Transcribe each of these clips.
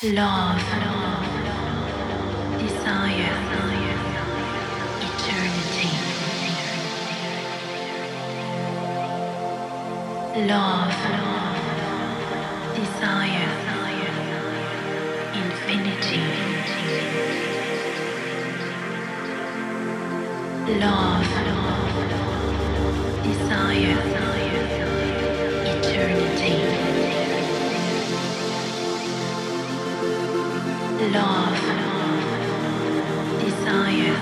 Love, desire, eternity. Love, desire, infinity. Love, desire, eternity. Love, desire,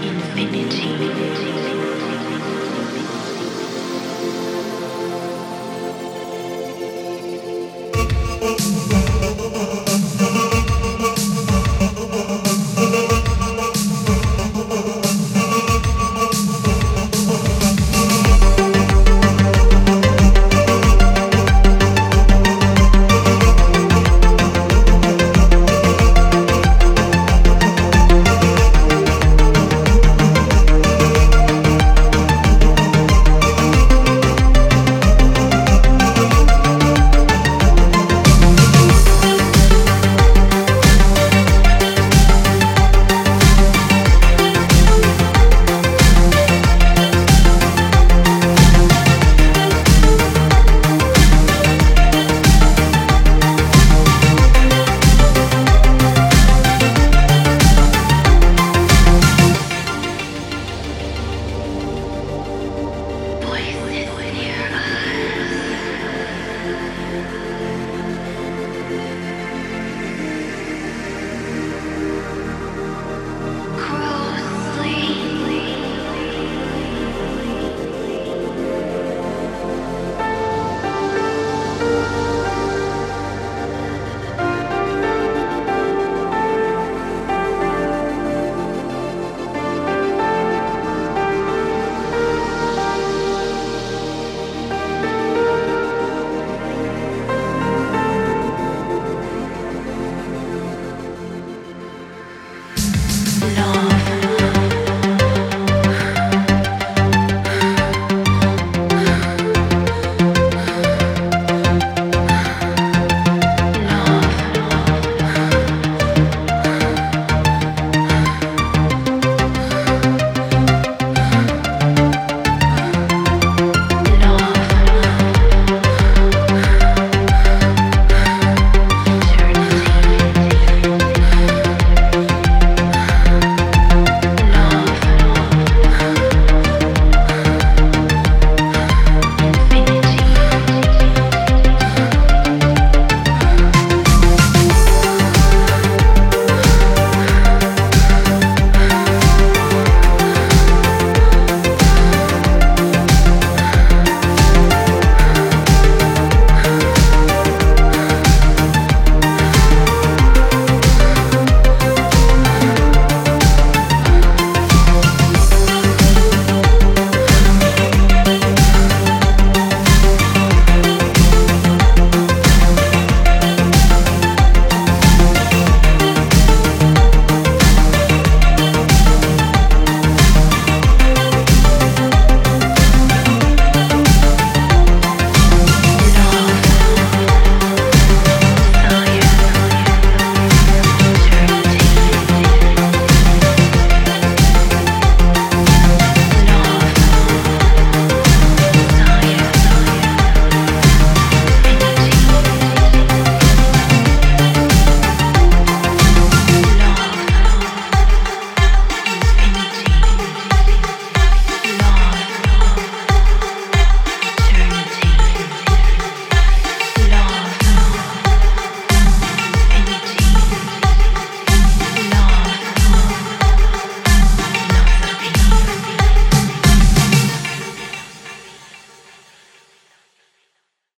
infinity.